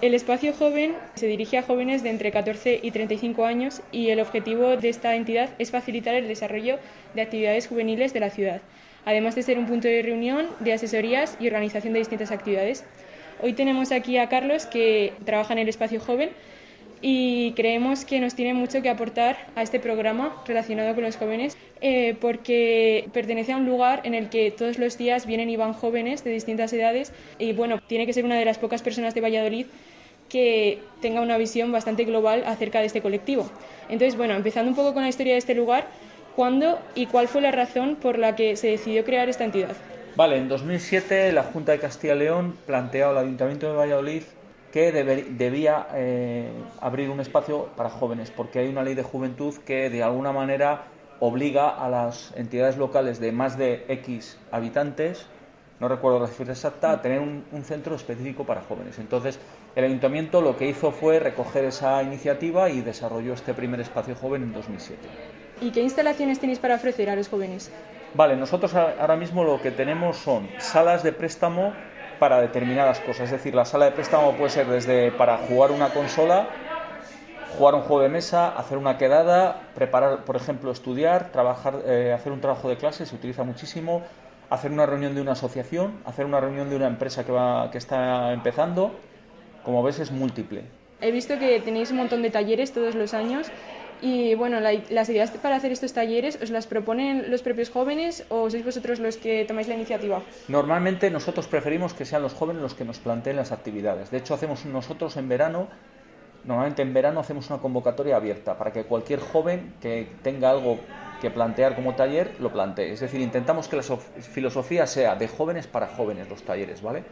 El espacio joven se dirige a jóvenes de entre 14 y 35 años y el objetivo de esta entidad es facilitar el desarrollo de actividades juveniles de la ciudad, además de ser un punto de reunión, de asesorías y organización de distintas actividades. Hoy tenemos aquí a Carlos que trabaja en el espacio joven y creemos que nos tiene mucho que aportar a este programa relacionado con los jóvenes eh, porque pertenece a un lugar en el que todos los días vienen y van jóvenes de distintas edades y bueno, tiene que ser una de las pocas personas de Valladolid que tenga una visión bastante global acerca de este colectivo. Entonces, bueno, empezando un poco con la historia de este lugar, ¿cuándo y cuál fue la razón por la que se decidió crear esta entidad? Vale, en 2007 la Junta de Castilla y León planteó al Ayuntamiento de Valladolid que debía eh, abrir un espacio para jóvenes, porque hay una ley de juventud que de alguna manera obliga a las entidades locales de más de X habitantes, no recuerdo la cifra exacta, a tener un, centro específico para jóvenes. Entonces, el ayuntamiento lo que hizo fue recoger esa iniciativa y desarrolló este primer espacio joven en 2007. ¿Y qué instalaciones tenéis para ofrecer a los jóvenes? Vale, nosotros ahora mismo lo que tenemos son salas de préstamo para determinadas cosas. Es decir, la sala de préstamo puede ser desde para jugar una consola, jugar un juego de mesa, hacer una quedada, preparar, por ejemplo, estudiar, trabajar, eh, hacer un trabajo de clase, se utiliza muchísimo, hacer una reunión de una asociación, hacer una reunión de una empresa que, va, que está empezando. Como ves, es múltiple. He visto que tenéis un montón de talleres todos los años y bueno, las ideas para hacer estos talleres, ¿os las proponen los propios jóvenes o sois vosotros los que tomáis la iniciativa? Normalmente nosotros preferimos que sean los jóvenes los que nos planteen las actividades. De hecho, hacemos nosotros en verano, normalmente en verano hacemos una convocatoria abierta para que cualquier joven que tenga algo que plantear como taller lo plantee. Es decir, intentamos que la filosofía sea de jóvenes para jóvenes los talleres, ¿vale?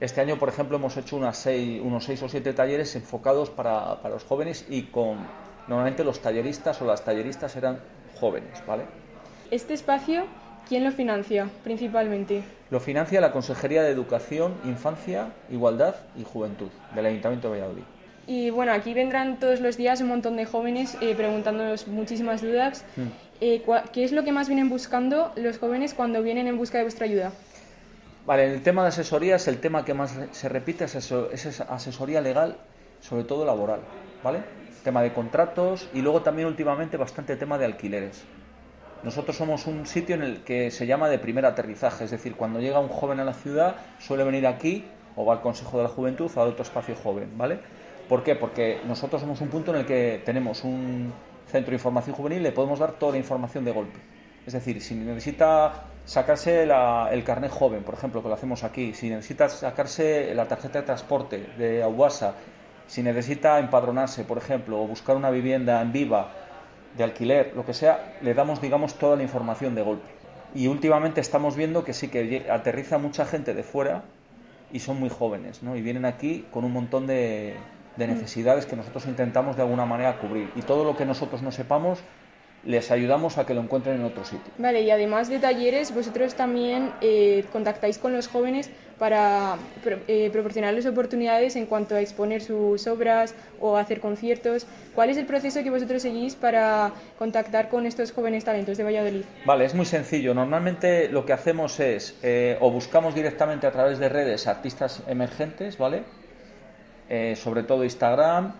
Este año, por ejemplo, hemos hecho unas seis, unos seis o siete talleres enfocados para, para los jóvenes y con Normalmente los talleristas o las talleristas eran jóvenes, ¿vale? Este espacio, ¿quién lo financia principalmente? Lo financia la Consejería de Educación, Infancia, Igualdad y Juventud del Ayuntamiento de Valladolid. Y bueno, aquí vendrán todos los días un montón de jóvenes eh, preguntándonos muchísimas dudas. Hmm. Eh, ¿Qué es lo que más vienen buscando los jóvenes cuando vienen en busca de vuestra ayuda? Vale, el tema de asesorías, el tema que más se repite es, es asesoría legal, sobre todo laboral, ¿vale? Tema de contratos y luego también últimamente bastante tema de alquileres. Nosotros somos un sitio en el que se llama de primer aterrizaje, es decir, cuando llega un joven a la ciudad suele venir aquí o va al Consejo de la Juventud o a otro espacio joven, ¿vale? ¿Por qué? Porque nosotros somos un punto en el que tenemos un centro de información juvenil le podemos dar toda la información de golpe. Es decir, si necesita sacarse el carnet joven, por ejemplo, que lo hacemos aquí, si necesita sacarse la tarjeta de transporte de Aguasa, si necesita empadronarse, por ejemplo, o buscar una vivienda en viva, de alquiler, lo que sea, le damos, digamos, toda la información de golpe. Y últimamente estamos viendo que sí que aterriza mucha gente de fuera y son muy jóvenes, ¿no? Y vienen aquí con un montón de, de necesidades que nosotros intentamos de alguna manera cubrir. Y todo lo que nosotros no sepamos, les ayudamos a que lo encuentren en otro sitio. Vale, y además de talleres, vosotros también eh, contactáis con los jóvenes para eh, proporcionarles oportunidades en cuanto a exponer sus obras o hacer conciertos. ¿Cuál es el proceso que vosotros seguís para contactar con estos jóvenes talentos de Valladolid? Vale, es muy sencillo. Normalmente lo que hacemos es eh, o buscamos directamente a través de redes artistas emergentes, ¿vale? sobre todo Instagram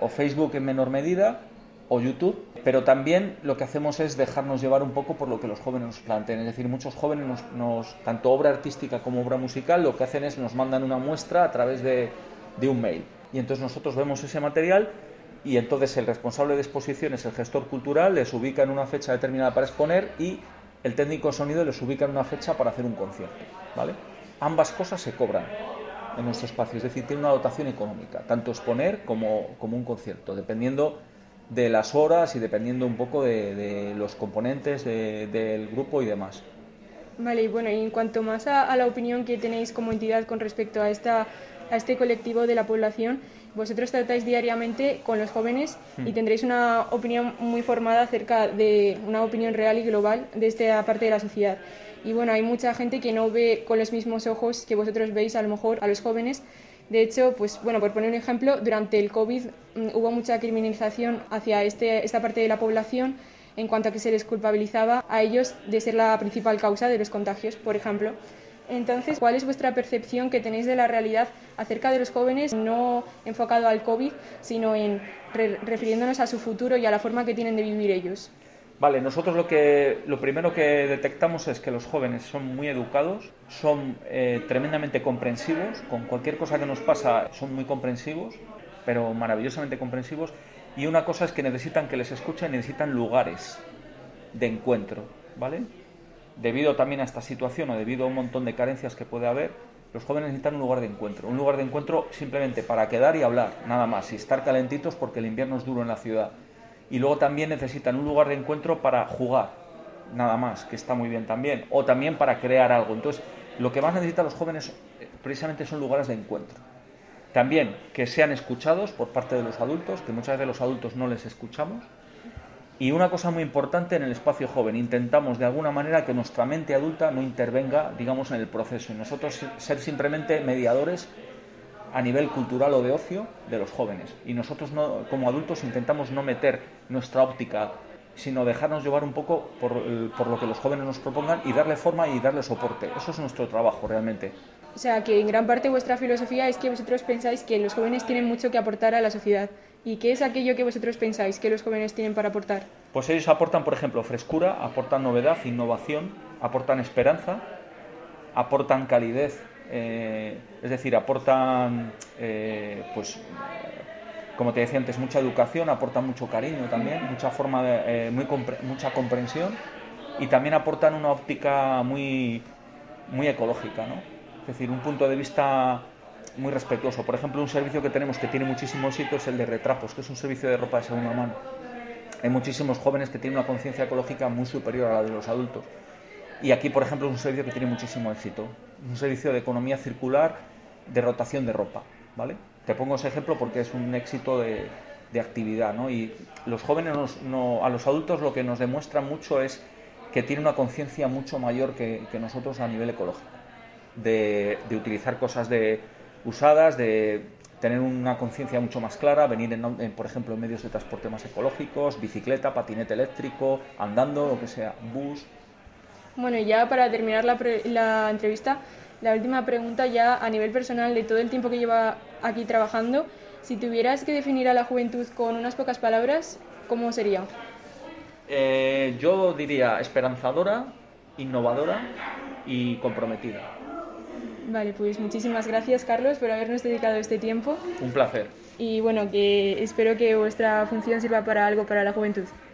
o Facebook en menor medida o YouTube, pero también lo que hacemos es dejarnos llevar un poco por lo que los jóvenes nos planteen. Es decir, muchos jóvenes, nos, tanto obra artística como obra musical, lo que hacen es nos mandan una muestra a través de, de un mail. Y entonces nosotros vemos ese material y entonces el responsable de exposiciones, el gestor cultural, les ubica en una fecha determinada para exponer y el técnico de sonido les ubica en una fecha para hacer un concierto. ¿vale? Ambas cosas se cobran en nuestro espacio, es decir, tiene una dotación económica, tanto exponer como, como un concierto, dependiendo de las horas y dependiendo un poco de, los componentes del grupo y demás. Vale, y bueno, y en cuanto más a, la opinión que tenéis como entidad con respecto a, esta, a este colectivo de la población, vosotros tratáis diariamente con los jóvenes y hmm. tendréis una opinión muy formada acerca de una opinión real y global de esta parte de la sociedad. Y bueno, hay mucha gente que no ve con los mismos ojos que vosotros veis a lo mejor a los jóvenes de hecho, pues bueno, por poner un ejemplo, durante el COVID mm, hubo mucha criminalización hacia este, esta parte de la población en cuanto a que se les culpabilizaba a ellos de ser la principal causa de los contagios, por ejemplo. Entonces, ¿cuál es vuestra percepción que tenéis de la realidad acerca de los jóvenes, no enfocado al COVID, sino en refiriéndonos a su futuro y a la forma que tienen de vivir ellos? Vale, nosotros lo, que, lo primero que detectamos es que los jóvenes son muy educados, son eh, tremendamente comprensivos, con cualquier cosa que nos pasa son muy comprensivos, pero maravillosamente comprensivos, y una cosa es que necesitan que les escuchen, necesitan lugares de encuentro, ¿vale? debido también a esta situación o debido a un montón de carencias que puede haber, los jóvenes necesitan un lugar de encuentro. Un lugar de encuentro simplemente para quedar y hablar, nada más, y estar calentitos porque el invierno es duro en la ciudad. Y luego también necesitan un lugar de encuentro para jugar, nada más, que está muy bien también. O también para crear algo. Entonces, lo que más necesitan los jóvenes eh, precisamente son lugares de encuentro. También que sean escuchados por parte de los adultos, que muchas veces los adultos no les escuchamos y una cosa muy importante en el espacio joven, intentamos de alguna manera que nuestra mente adulta no intervenga, digamos, en el proceso y nosotros ser simplemente mediadores a nivel cultural o de ocio de los jóvenes. Y nosotros no, como adultos intentamos no meter nuestra óptica, sino dejarnos llevar un poco por, por lo que los jóvenes nos propongan y darle forma y darle soporte. Eso es nuestro trabajo realmente. O sea, que en gran parte vuestra filosofía es que vosotros pensáis que los jóvenes tienen mucho que aportar a la sociedad. ¿Y qué es aquello que vosotros pensáis que los jóvenes tienen para aportar? Pues ellos aportan, por ejemplo, frescura, aportan novedad, innovación, aportan esperanza, aportan calidez, eh, es decir, aportan, eh, pues, como te decía antes, mucha educación, aportan mucho cariño también, mucha forma de, eh, muy mucha comprensión y también aportan una óptica muy, muy ecológica, ¿no? Es decir, un punto de vista muy respetuoso. Por ejemplo, un servicio que tenemos que tiene muchísimo éxito es el de retrapos, que es un servicio de ropa de segunda mano. Hay muchísimos jóvenes que tienen una conciencia ecológica muy superior a la de los adultos. Y aquí, por ejemplo, es un servicio que tiene muchísimo éxito. Un servicio de economía circular, de rotación de ropa. ¿vale? Te pongo ese ejemplo porque es un éxito de, actividad. ¿no? Y los jóvenes, a los adultos, lo que nos demuestra mucho es que tienen una conciencia mucho mayor que nosotros a nivel ecológico de, utilizar cosas de, usadas, de tener una conciencia mucho más clara, venir, en, por ejemplo, en medios de transporte más ecológicos, bicicleta, patinete eléctrico, andando, lo que sea, bus. Bueno, ya para terminar la, la entrevista, la última pregunta ya a nivel personal de todo el tiempo que lleva aquí trabajando, si tuvieras que definir a la juventud con unas pocas palabras, ¿cómo sería? Eh, yo diría esperanzadora, innovadora y comprometida. Vale, pues muchísimas gracias Carlos por habernos dedicado este tiempo. Un placer. Y bueno, que espero que vuestra función sirva para algo para la juventud.